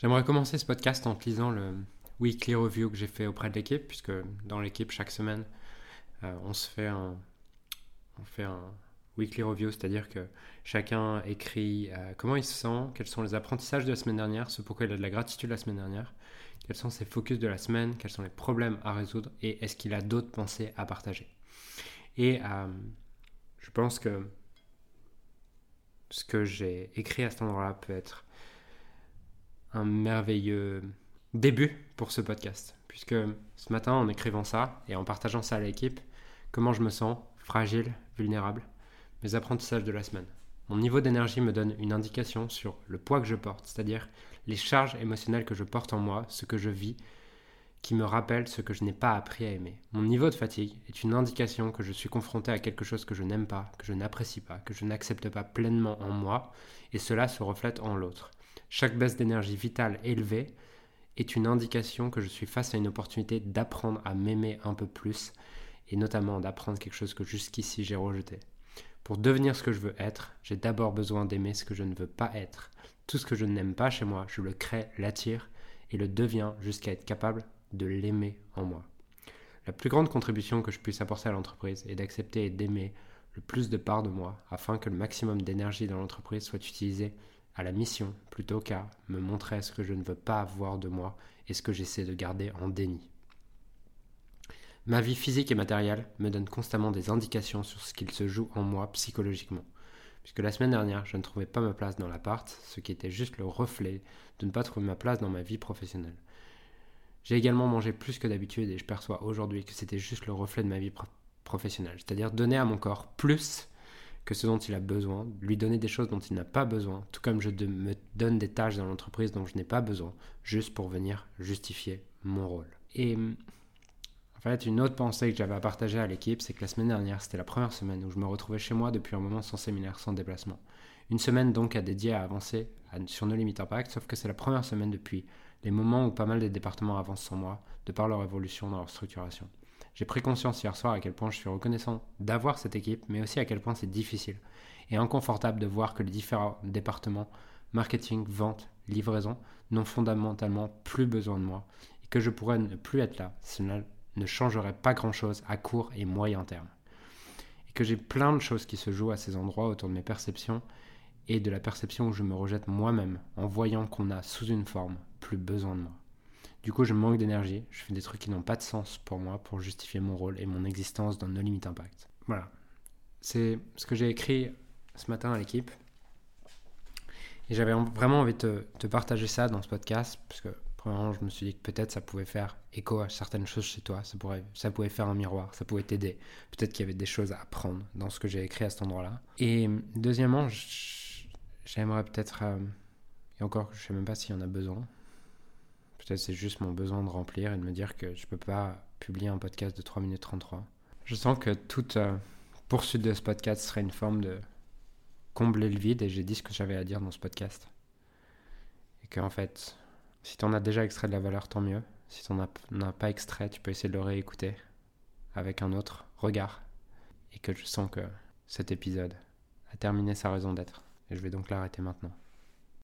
J'aimerais commencer ce podcast en te lisant le weekly review que j'ai fait auprès de l'équipe, puisque dans l'équipe, chaque semaine, euh, on se fait un, weekly review, c'est-à-dire que chacun écrit euh, comment il se sent, quels sont les apprentissages de la semaine dernière, ce pourquoi il a de la gratitude la semaine dernière, quels sont ses focus de la semaine, quels sont les problèmes à résoudre et est-ce qu'il a d'autres pensées à partager. Et euh, je pense que ce que j'ai écrit à cet endroit-là peut être un merveilleux début pour ce podcast. Puisque ce matin, en écrivant ça et en partageant ça à l'équipe, comment je me sens fragile, vulnérable, mes apprentissages de la semaine. Mon niveau d'énergie me donne une indication sur le poids que je porte, c'est-à-dire les charges émotionnelles que je porte en moi, ce que je vis, qui me rappelle ce que je n'ai pas appris à aimer. Mon niveau de fatigue est une indication que je suis confronté à quelque chose que je n'aime pas, que je n'apprécie pas, que je n'accepte pas pleinement en moi, et cela se reflète en l'autre. Chaque baisse d'énergie vitale élevée est une indication que je suis face à une opportunité d'apprendre à m'aimer un peu plus et notamment d'apprendre quelque chose que jusqu'ici j'ai rejeté. Pour devenir ce que je veux être, j'ai d'abord besoin d'aimer ce que je ne veux pas être. Tout ce que je n'aime pas chez moi, je le crée, l'attire et le deviens jusqu'à être capable de l'aimer en moi. La plus grande contribution que je puisse apporter à l'entreprise est d'accepter et d'aimer le plus de parts de moi afin que le maximum d'énergie dans l'entreprise soit utilisé à la mission plutôt qu'à me montrer ce que je ne veux pas avoir de moi et ce que j'essaie de garder en déni. Ma vie physique et matérielle me donne constamment des indications sur ce qu'il se joue en moi psychologiquement. Puisque la semaine dernière, je ne trouvais pas ma place dans l'appart, ce qui était juste le reflet de ne pas trouver ma place dans ma vie professionnelle. J'ai également mangé plus que d'habitude et je perçois aujourd'hui que c'était juste le reflet de ma vie professionnelle. C'est-à-dire donner à mon corps plus que ce dont il a besoin, lui donner des choses dont il n'a pas besoin, tout comme je me donne des tâches dans l'entreprise dont je n'ai pas besoin, juste pour venir justifier mon rôle. Et en fait, une autre pensée que j'avais à partager à l'équipe, c'est que la semaine dernière, c'était la première semaine où je me retrouvais chez moi depuis un moment sans séminaire, sans déplacement. Une semaine donc à dédier à avancer sur nos limites impact, sauf que c'est la première semaine depuis les moments où pas mal des départements avancent sans moi, de par leur évolution dans leur structuration. J'ai pris conscience hier soir à quel point je suis reconnaissant d'avoir cette équipe, mais aussi à quel point c'est difficile et inconfortable de voir que les différents départements, marketing, vente, livraison, n'ont fondamentalement plus besoin de moi et que je pourrais ne plus être là. Cela ne changerait pas grand-chose à court et moyen terme. Et que j'ai plein de choses qui se jouent à ces endroits autour de mes perceptions et de la perception où je me rejette moi-même en voyant qu'on a sous une forme plus besoin de moi. Du coup, je manque d'énergie, je fais des trucs qui n'ont pas de sens pour moi pour justifier mon rôle et mon existence dans nos limites impact. Voilà. C'est ce que j'ai écrit ce matin à l'équipe. Et j'avais vraiment envie de te, partager ça dans ce podcast, parce que premièrement, je me suis dit que peut-être ça pouvait faire écho à certaines choses chez toi, ça, pourrait, ça pouvait faire un miroir, ça pouvait t'aider. Peut-être qu'il y avait des choses à apprendre dans ce que j'ai écrit à cet endroit-là. Et deuxièmement, j'aimerais peut-être, euh, et encore, je ne sais même pas s'il y en a besoin, C'est juste mon besoin de remplir et de me dire que je ne peux pas publier un podcast de 3 minutes 33. Je sens que toute euh, poursuite de ce podcast serait une forme de combler le vide et j'ai dit ce que j'avais à dire dans ce podcast. Et qu'en fait, si tu en as déjà extrait de la valeur, tant mieux. Si tu n'en as, pas extrait, tu peux essayer de le réécouter avec un autre regard. Et que je sens que cet épisode a terminé sa raison d'être. Et je vais donc l'arrêter maintenant.